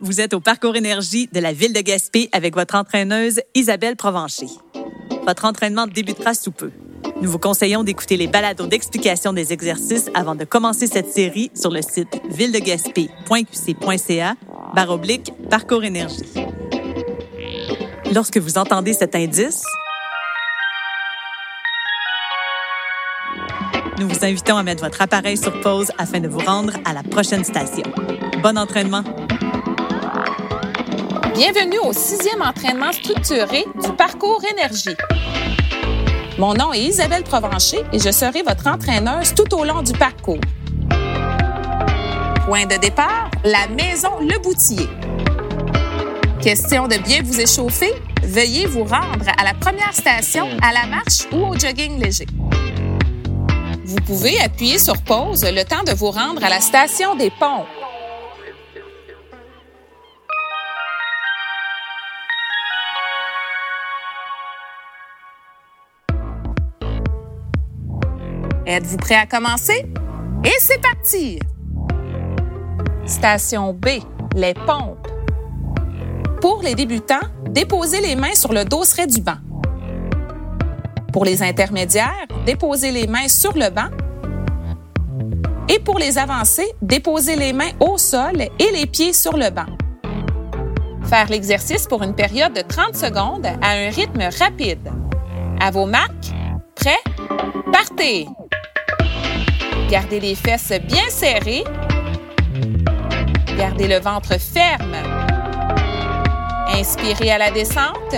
Vous êtes au Parcours Énergie de la ville de Gaspé avec votre entraîneuse Isabelle Provencher. Votre entraînement débutera sous peu. Nous vous conseillons d'écouter les balados d'explication des exercices avant de commencer cette série sur le site villedegaspé.qc.ca baroblique Parcours Énergie. Lorsque vous entendez cet indice, nous vous invitons à mettre votre appareil sur pause afin de vous rendre à la prochaine station. Bon entraînement! Bienvenue au sixième entraînement structuré du parcours énergie. Mon nom est Isabelle Provencher et je serai votre entraîneuse tout au long du parcours. Point de départ, la maison Le Boutier. Question de bien vous échauffer, veuillez vous rendre à la première station à la marche ou au jogging léger. Vous pouvez appuyer sur pause le temps de vous rendre à la station des ponts. Êtes-vous prêt à commencer? Et c'est parti! Station B, les pompes. Pour les débutants, déposez les mains sur le dosseret du banc. Pour les intermédiaires, déposez les mains sur le banc. Et pour les avancés, déposez les mains au sol et les pieds sur le banc. Faire l'exercice pour une période de 30 secondes à un rythme rapide. À vos marques, prêts, partez! Gardez les fesses bien serrées. Gardez le ventre ferme. Inspirez à la descente.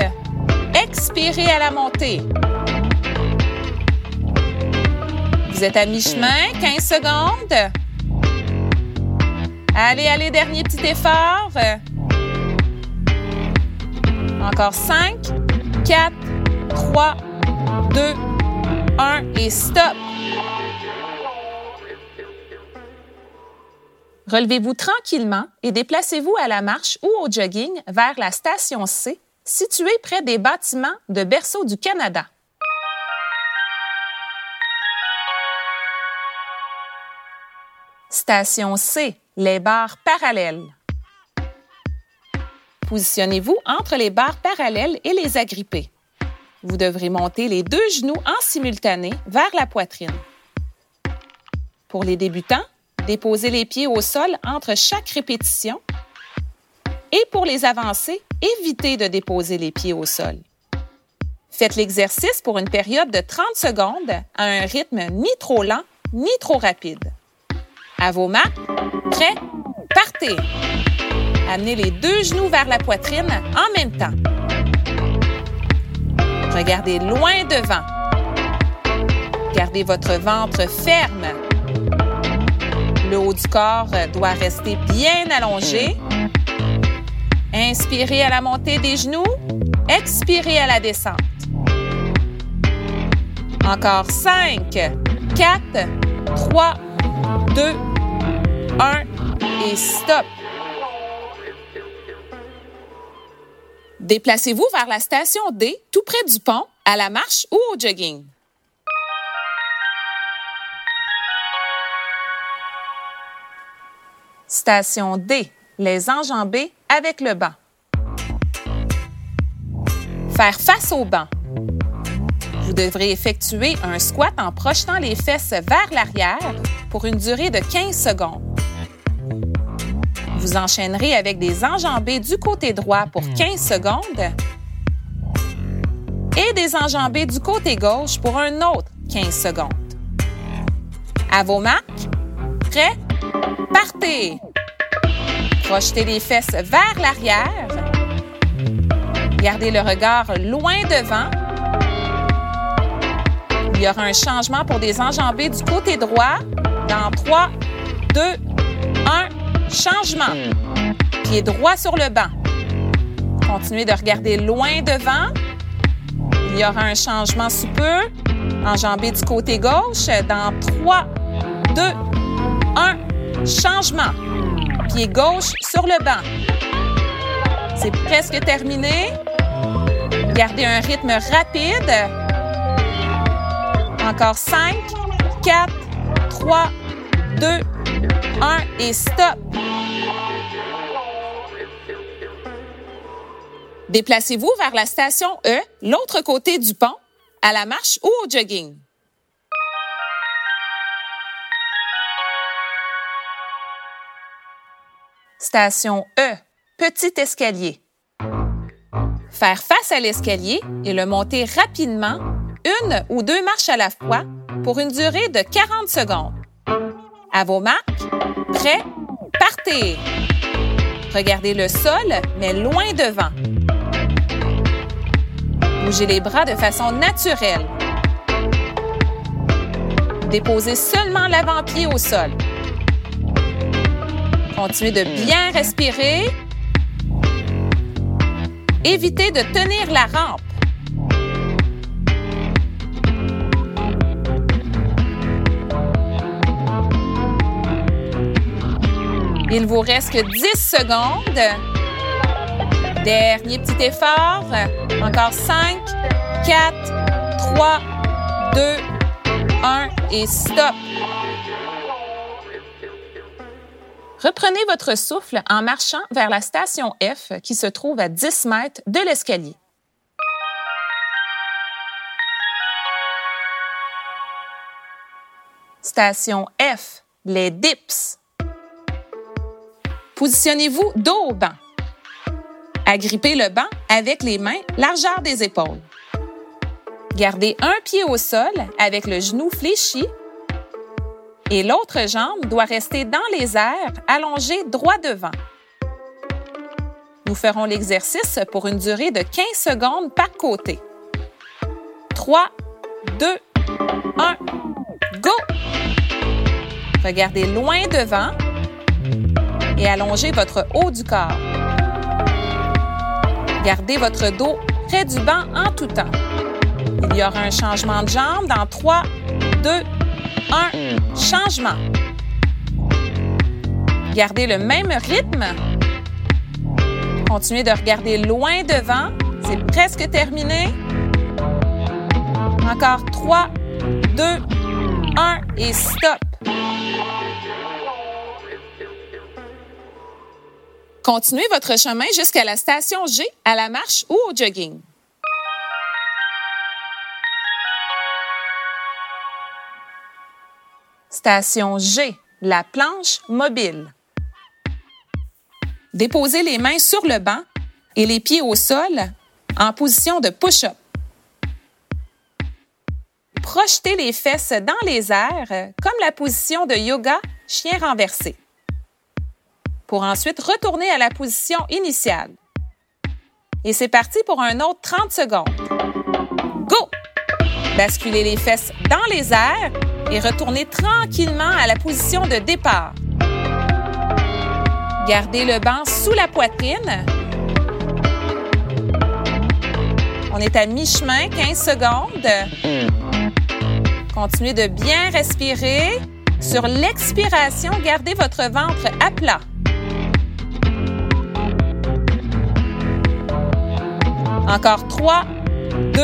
Expirez à la montée. Vous êtes à mi-chemin, 15 secondes. Allez, allez, dernier petit effort. Encore 5, 4, 3, 2, 1 et stop. Relevez-vous tranquillement et déplacez-vous à la marche ou au jogging vers la station C, située près des bâtiments de Berceau du Canada. Station C, les barres parallèles. Positionnez-vous entre les barres parallèles et les agrippées. Vous devrez monter les deux genoux en simultané vers la poitrine. Pour les débutants, déposez les pieds au sol entre chaque répétition. Et pour les avancer, évitez de déposer les pieds au sol. Faites l'exercice pour une période de 30 secondes à un rythme ni trop lent ni trop rapide. À vos mains, prêts, partez. Amenez les deux genoux vers la poitrine en même temps. Regardez loin devant. Gardez votre ventre ferme. Le haut du corps doit rester bien allongé. Inspirez à la montée des genoux. Expirez à la descente. Encore 5, 4, 3, 2, 1 et stop. Déplacez-vous vers la station D, tout près du pont, à la marche ou au jogging. Station D, les enjambées avec le banc. Faire face au banc. Vous devrez effectuer un squat en projetant les fesses vers l'arrière pour une durée de 15 secondes. Vous enchaînerez avec des enjambées du côté droit pour 15 secondes et des enjambées du côté gauche pour un autre 15 secondes. À vos marques, prêts, partez! Projetez les fesses vers l'arrière. Gardez le regard loin devant. Il y aura un changement pour des enjambées du côté droit dans 3, 2, 1, changement. Pied droit sur le banc. Continuez de regarder loin devant. Il y aura un changement sous peu. Enjambé du côté gauche dans 3, 2, 1, changement. Pied gauche sur le banc. C'est presque terminé. Gardez un rythme rapide. Encore 5, 4, 3, 2, 1 et stop. Déplacez-vous vers la station E, l'autre côté du pont, à la marche ou au jogging. Station E, petit escalier. Faire face à l'escalier et le monter rapidement, une ou deux marches à la fois, pour une durée de 40 secondes. À vos marques, prêts, partez! Regardez le sol, mais loin devant. Bougez les bras de façon naturelle. Déposez seulement l'avant-pied au sol. Continuez de bien respirer. Évitez de tenir la rampe. Il vous reste que 10 secondes. Dernier petit effort. Encore 5, 4, 3, 2, 1 et stop. Reprenez votre souffle en marchant vers la station F qui se trouve à 10 mètres de l'escalier. Station F, les dips. Positionnez-vous dos au banc. Agrippez le banc avec les mains largeur des épaules. Gardez un pied au sol avec le genou fléchi et l'autre jambe doit rester dans les airs, allongée droit devant. Nous ferons l'exercice pour une durée de 15 secondes par côté. 3, 2, 1, go! Regardez loin devant et allongez votre haut du corps. Gardez votre dos près du banc en tout temps. Il y aura un changement de jambe dans 3, 2, 1. Changement. Gardez le même rythme. Continuez de regarder loin devant. C'est presque terminé. Encore 3, 2, 1 et stop. Continuez votre chemin jusqu'à la station G à la marche ou au jogging. Station G, la planche mobile. Déposez les mains sur le banc et les pieds au sol en position de push-up. Projetez les fesses dans les airs comme la position de yoga chien renversé pour ensuite retourner à la position initiale. Et c'est parti pour un autre 30 secondes. Go! Basculez les fesses dans les airs et retournez tranquillement à la position de départ. Gardez le banc sous la poitrine. On est à mi-chemin, 15 secondes. Continuez de bien respirer. Sur l'expiration, gardez votre ventre à plat. Encore 3, 2,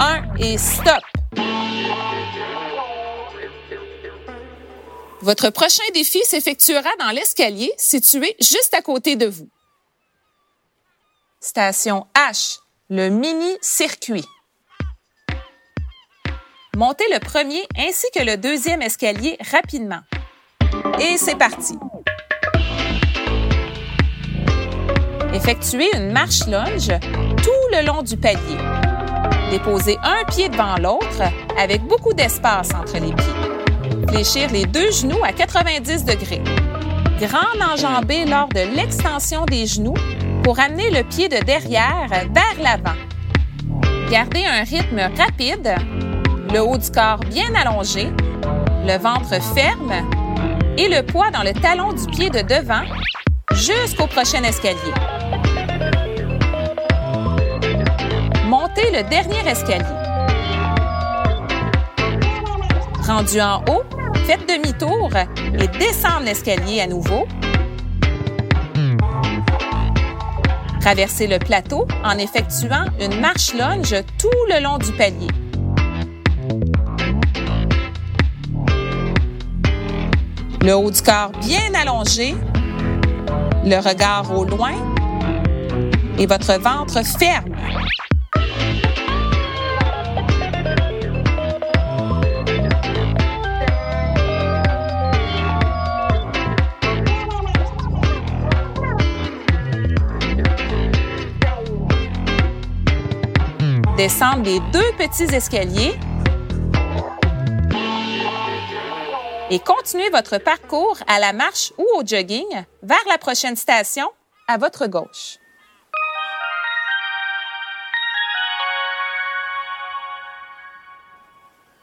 1 et stop. Votre prochain défi s'effectuera dans l'escalier situé juste à côté de vous. Station H, le mini-circuit. Montez le premier ainsi que le deuxième escalier rapidement. Et c'est parti. Effectuez une marche lunge tout le long du palier. Déposez un pied devant l'autre avec beaucoup d'espace entre les pieds. Fléchir les deux genoux à 90 degrés. Grande enjambée lors de l'extension des genoux pour amener le pied de derrière vers l'avant. Gardez un rythme rapide, le haut du corps bien allongé, le ventre ferme et le poids dans le talon du pied de devant jusqu'au prochain escalier. Montez le dernier escalier. Rendu en haut, faites demi-tour et descendez l'escalier à nouveau. Traversez le plateau en effectuant une marche lunge tout le long du palier. Le haut du corps bien allongé, le regard au loin et votre ventre ferme. Descendre les deux petits escaliers et continuez votre parcours à la marche ou au jogging vers la prochaine station à votre gauche.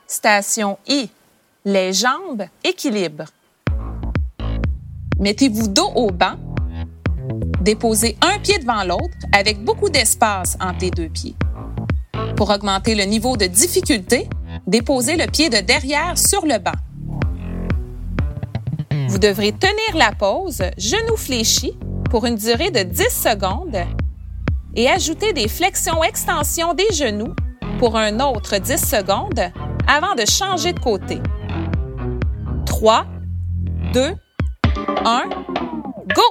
Station I. Les jambes équilibre. Mettez-vous dos au banc. Déposez un pied devant l'autre avec beaucoup d'espace entre les deux pieds. Pour augmenter le niveau de difficulté, déposez le pied de derrière sur le banc. Vous devrez tenir la pause, genoux fléchis, pour une durée de 10 secondes et ajouter des flexions-extensions des genoux pour un autre 10 secondes avant de changer de côté. 3, 2, 1, go!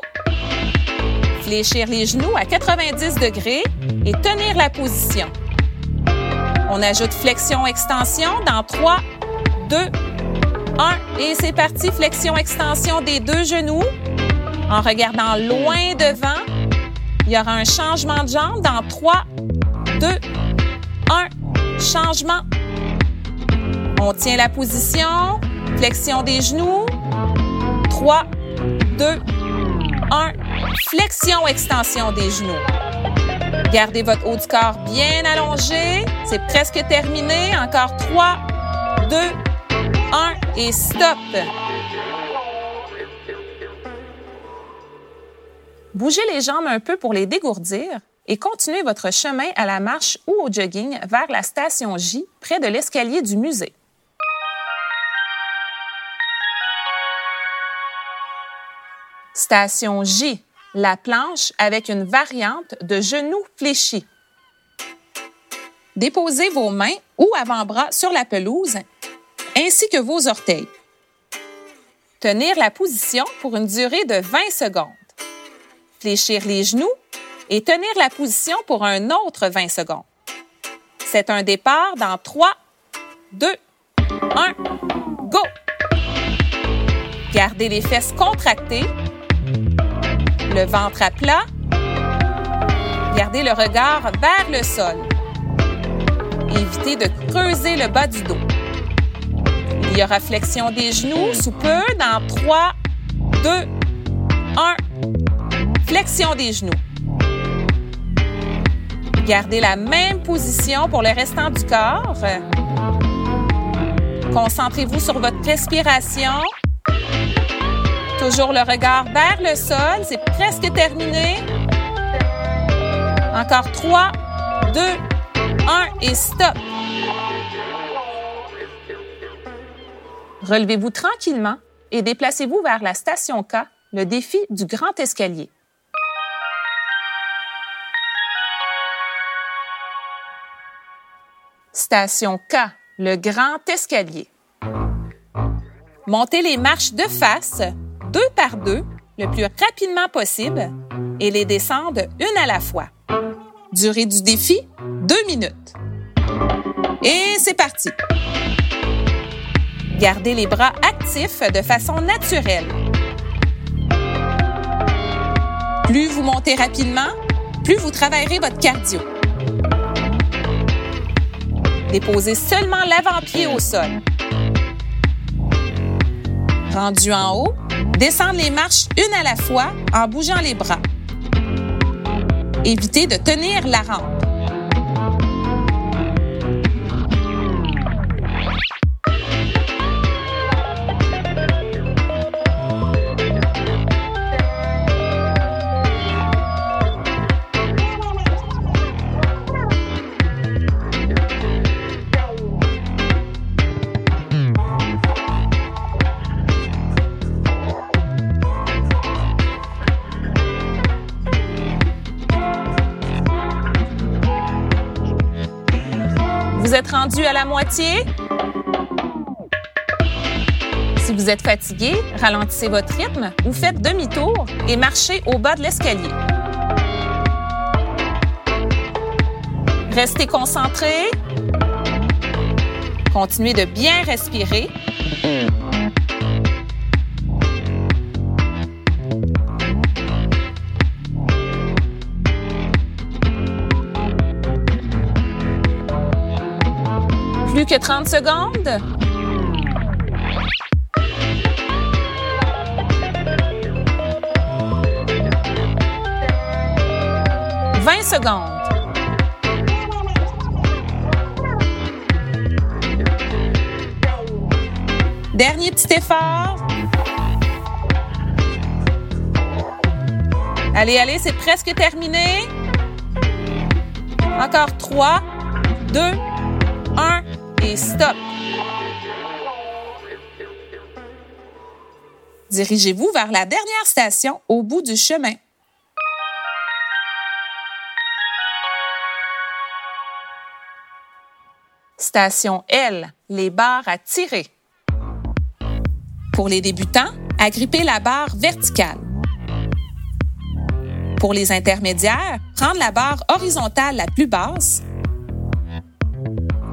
Fléchir les genoux à 90 degrés et tenir la position. On ajoute flexion-extension dans 3, 2, 1 et c'est parti, flexion-extension des deux genoux. En regardant loin devant, il y aura un changement de jambe dans 3, 2, 1, changement. On tient la position, flexion des genoux, 3, 2, 1, flexion, extension des genoux. Gardez votre haut du corps bien allongé. C'est presque terminé. Encore 3, 2, 1 et stop. Bougez les jambes un peu pour les dégourdir et continuez votre chemin à la marche ou au jogging vers la station J près de l'escalier du musée. Station J, la planche avec une variante de genoux fléchis. Déposez vos mains ou avant-bras sur la pelouse ainsi que vos orteils. Tenir la position pour une durée de 20 secondes. Fléchir les genoux et tenir la position pour un autre 20 secondes. C'est un départ dans 3, 2, 1, go! Gardez les fesses contractées, le ventre à plat. Gardez le regard vers le sol. Évitez de creuser le bas du dos. Il y aura flexion des genoux sous peu dans 3, 2, 1. Flexion des genoux. Gardez la même position pour le restant du corps. Concentrez-vous sur votre respiration. Toujours le regard vers le sol. C'est presque terminé. Encore 3, 2, 1 et stop. Relevez-vous tranquillement et déplacez-vous vers la station K, le défi du grand escalier. Station K, le grand escalier. Montez les marches de face, deux par deux, le plus rapidement possible, et les descendre une à la fois. Durée du défi, deux minutes. Et c'est parti. Gardez les bras actifs de façon naturelle. Plus vous montez rapidement, plus vous travaillerez votre cardio. Déposez seulement l'avant-pied au sol. Rendu en haut, descendre les marches une à la fois en bougeant les bras. Évitez de tenir la rampe. êtes rendu à la moitié? Si vous êtes fatigué, ralentissez votre rythme ou faites demi-tour et marchez au bas de l'escalier. Restez concentré. Continuez de bien respirer. Que 30 secondes? Vingt secondes. Dernier petit effort. Allez, allez, c'est presque terminé. Encore 3, 2, 1 et stop. Dirigez-vous vers la dernière station au bout du chemin. Station L, les barres à tirer. Pour les débutants, agripper la barre verticale. Pour les intermédiaires, prendre la barre horizontale la plus basse.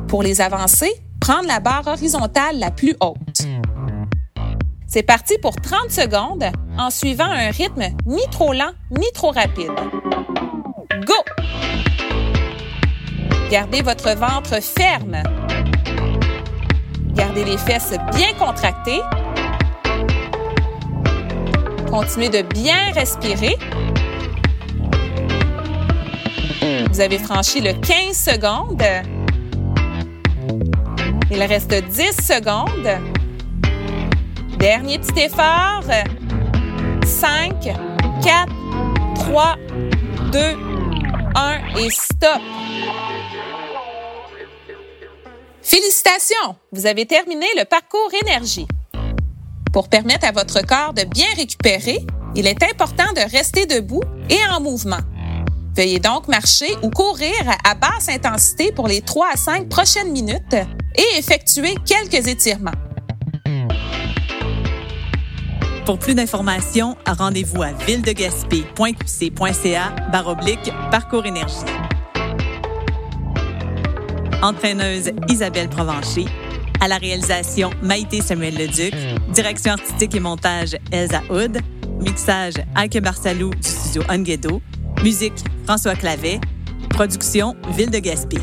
Pour les avancés, prendre la barre horizontale la plus haute. C'est parti pour 30 secondes en suivant un rythme ni trop lent ni trop rapide. Go! Gardez votre ventre ferme. Gardez les fesses bien contractées. Continuez de bien respirer. Vous avez franchi le 15 secondes. Il reste 10 secondes. Dernier petit effort. 5, 4, 3, 2, 1 et stop. Félicitations! Vous avez terminé le parcours énergie. Pour permettre à votre corps de bien récupérer, il est important de rester debout et en mouvement. Veuillez donc marcher ou courir à basse intensité pour les 3 à 5 prochaines minutes et effectuer quelques étirements. Pour plus d'informations, rendez-vous à villedegaspé.qc.ca baroblique parcours énergie. Entraîneuse Isabelle Provencher. À la réalisation, Maïté Samuel Leduc. Direction artistique et montage, Elsa Hood. Mixage, Alke Barsalou du studio Onguedo. Musique, François Clavet. Production, Ville de Gaspé.